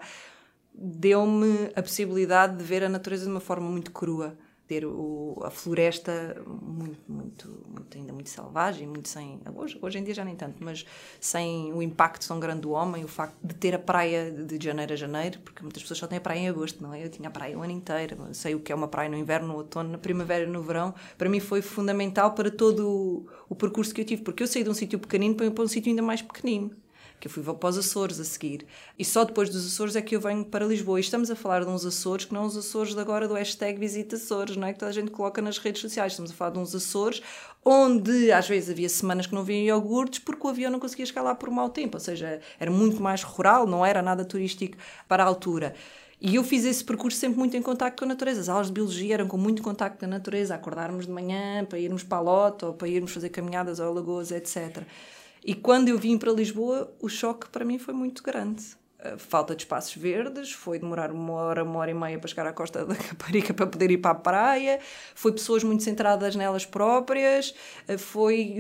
deu-me a possibilidade de ver a natureza de uma forma muito crua ter o, a floresta muito, muito, muito, ainda muito selvagem, muito sem. Hoje, hoje em dia já nem tanto, mas sem o impacto tão grande do homem, o facto de ter a praia de janeiro a janeiro, porque muitas pessoas só têm a praia em agosto, não é? Eu tinha a praia o ano inteiro, sei o que é uma praia no inverno, no outono, na primavera, no verão. Para mim foi fundamental para todo o, o percurso que eu tive, porque eu saí de um sítio pequenino para, para um sítio ainda mais pequenino que eu fui para os Açores a seguir. E só depois dos Açores é que eu venho para Lisboa. E estamos a falar de uns Açores que não os Açores de agora do hashtag Visita Açores, não é? Que toda a gente coloca nas redes sociais. Estamos a falar de uns Açores onde às vezes havia semanas que não vinham iogurtes porque o avião não conseguia lá por mau tempo. Ou seja, era muito mais rural, não era nada turístico para a altura. E eu fiz esse percurso sempre muito em contato com a natureza. As aulas de biologia eram com muito contacto com a natureza, acordarmos de manhã para irmos para a lota ou para irmos fazer caminhadas ao lagoas, etc. E quando eu vim para Lisboa, o choque para mim foi muito grande. A falta de espaços verdes, foi demorar uma hora, uma hora e meia para chegar à costa da [LAUGHS] Caparica para poder ir para a praia, foi pessoas muito centradas nelas próprias, foi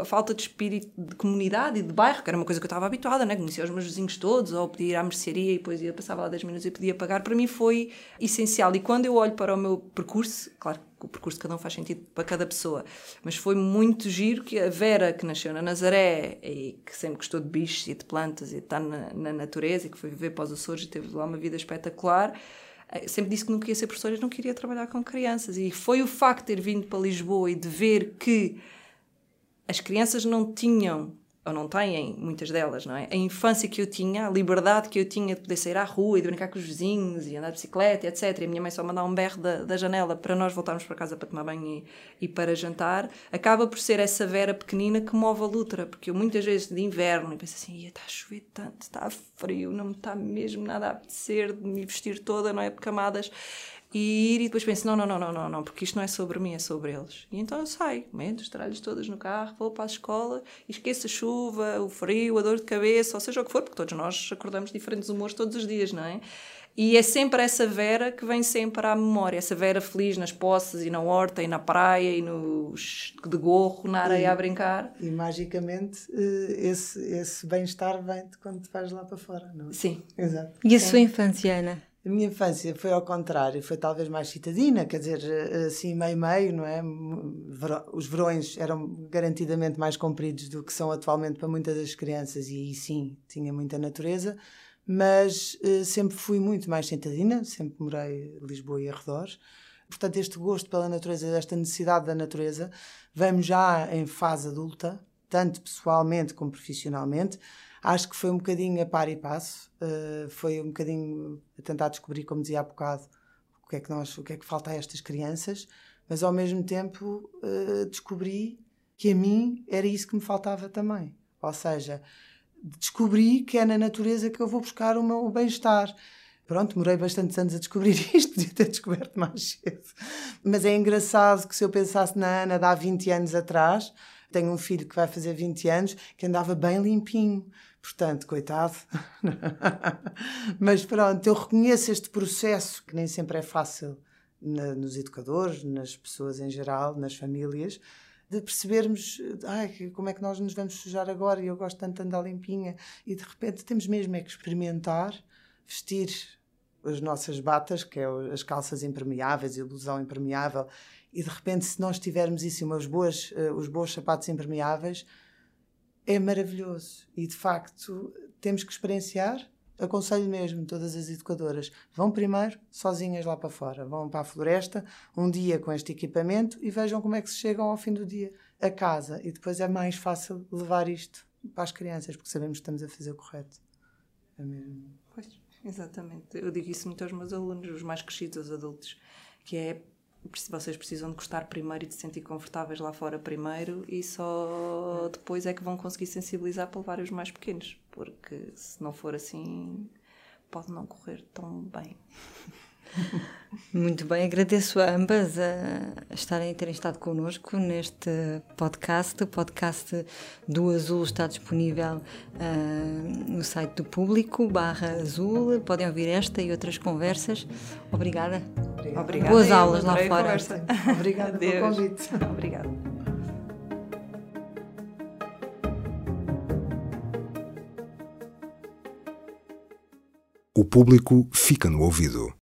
a falta de espírito de comunidade e de bairro, que era uma coisa que eu estava habituada, né? conhecia os meus vizinhos todos, ou podia ir à mercearia e depois ia, passava lá 10 minutos e podia pagar, para mim foi essencial. E quando eu olho para o meu percurso, claro o percurso de cada um faz sentido para cada pessoa. Mas foi muito giro que a Vera, que nasceu na Nazaré e que sempre gostou de bichos e de plantas e estar na, na natureza e que foi viver para os Açores e teve lá uma vida espetacular, eh, sempre disse que não queria ser professora e não queria trabalhar com crianças. E foi o facto de ter vindo para Lisboa e de ver que as crianças não tinham ou não têm, muitas delas, não é? A infância que eu tinha, a liberdade que eu tinha de poder sair à rua e de brincar com os vizinhos e andar de bicicleta, etc. E a minha mãe só mandar um berro da, da janela para nós voltarmos para casa para tomar banho e, e, para jantar, acaba por ser essa Vera pequenina que move a luta, porque eu muitas vezes de inverno e penso assim, está a chover tanto, está frio, não me está mesmo nada a apetecer de me vestir toda, não é? De camadas e ir e depois penso, não, não, não, não, não, não, porque isto não é sobre mim, é sobre eles. E então eu saio, meto os tralhos todos no carro, vou para a escola e esqueço a chuva, o frio, a dor de cabeça, ou seja o que for, porque todos nós acordamos diferentes humores todos os dias, não é? E é sempre essa Vera que vem sempre à memória, essa Vera feliz nas poças e na horta e na praia e nos de gorro, na areia e, a brincar. E magicamente eh, esse, esse bem-estar vem de quando te vais lá para fora, não é? Sim. Exato. E a Sim. sua infância, Ana? A minha infância foi ao contrário, foi talvez mais citadina, quer dizer, assim meio-meio, não é? Os verões eram garantidamente mais compridos do que são atualmente para muitas das crianças, e aí sim tinha muita natureza, mas eh, sempre fui muito mais citadina, sempre morei em Lisboa e arredores. Portanto, este gosto pela natureza, esta necessidade da natureza, vem-me já em fase adulta, tanto pessoalmente como profissionalmente. Acho que foi um bocadinho a par e passo, eh, foi um bocadinho a tentar descobrir, como dizia há bocado, o que é que, nós, o que, é que falta a estas crianças, mas ao mesmo tempo eh, descobri que a mim era isso que me faltava também. Ou seja, descobri que é na natureza que eu vou buscar o meu bem-estar. Pronto, demorei bastantes anos a descobrir [LAUGHS] isto, devia ter descoberto mais cedo. Mas é engraçado que se eu pensasse na Ana de há 20 anos atrás, tenho um filho que vai fazer 20 anos, que andava bem limpinho. Portanto, coitado. [LAUGHS] Mas pronto, eu reconheço este processo, que nem sempre é fácil na- nos educadores, nas pessoas em geral, nas famílias, de percebermos ai, como é que nós nos vamos sujar agora? E eu gosto tanto de andar limpinha. E de repente temos mesmo é que experimentar vestir as nossas batas, que é o- as calças impermeáveis e a blusão impermeável. E de repente se nós tivermos isso umas boas, eh, os bons sapatos impermeáveis é maravilhoso. E de facto temos que experienciar. Aconselho mesmo todas as educadoras. Vão primeiro sozinhas lá para fora. Vão para a floresta um dia com este equipamento e vejam como é que se chegam ao fim do dia a casa. E depois é mais fácil levar isto para as crianças porque sabemos que estamos a fazer o correto. É mesmo. Pois, exatamente. Eu digo isso muito aos meus alunos, os mais crescidos, os adultos, que é vocês precisam de gostar primeiro e de se sentir confortáveis lá fora primeiro e só depois é que vão conseguir sensibilizar para levar os mais pequenos, porque se não for assim pode não correr tão bem. [LAUGHS] Muito bem, agradeço a ambas a estarem a terem estado connosco neste podcast. O podcast do Azul está disponível ah, no site do público, barra Azul. Podem ouvir esta e outras conversas. Obrigada. Obrigada. Boas eu aulas lá fora. [LAUGHS] obrigada pelo convite [LAUGHS] Obrigada. O público fica no ouvido.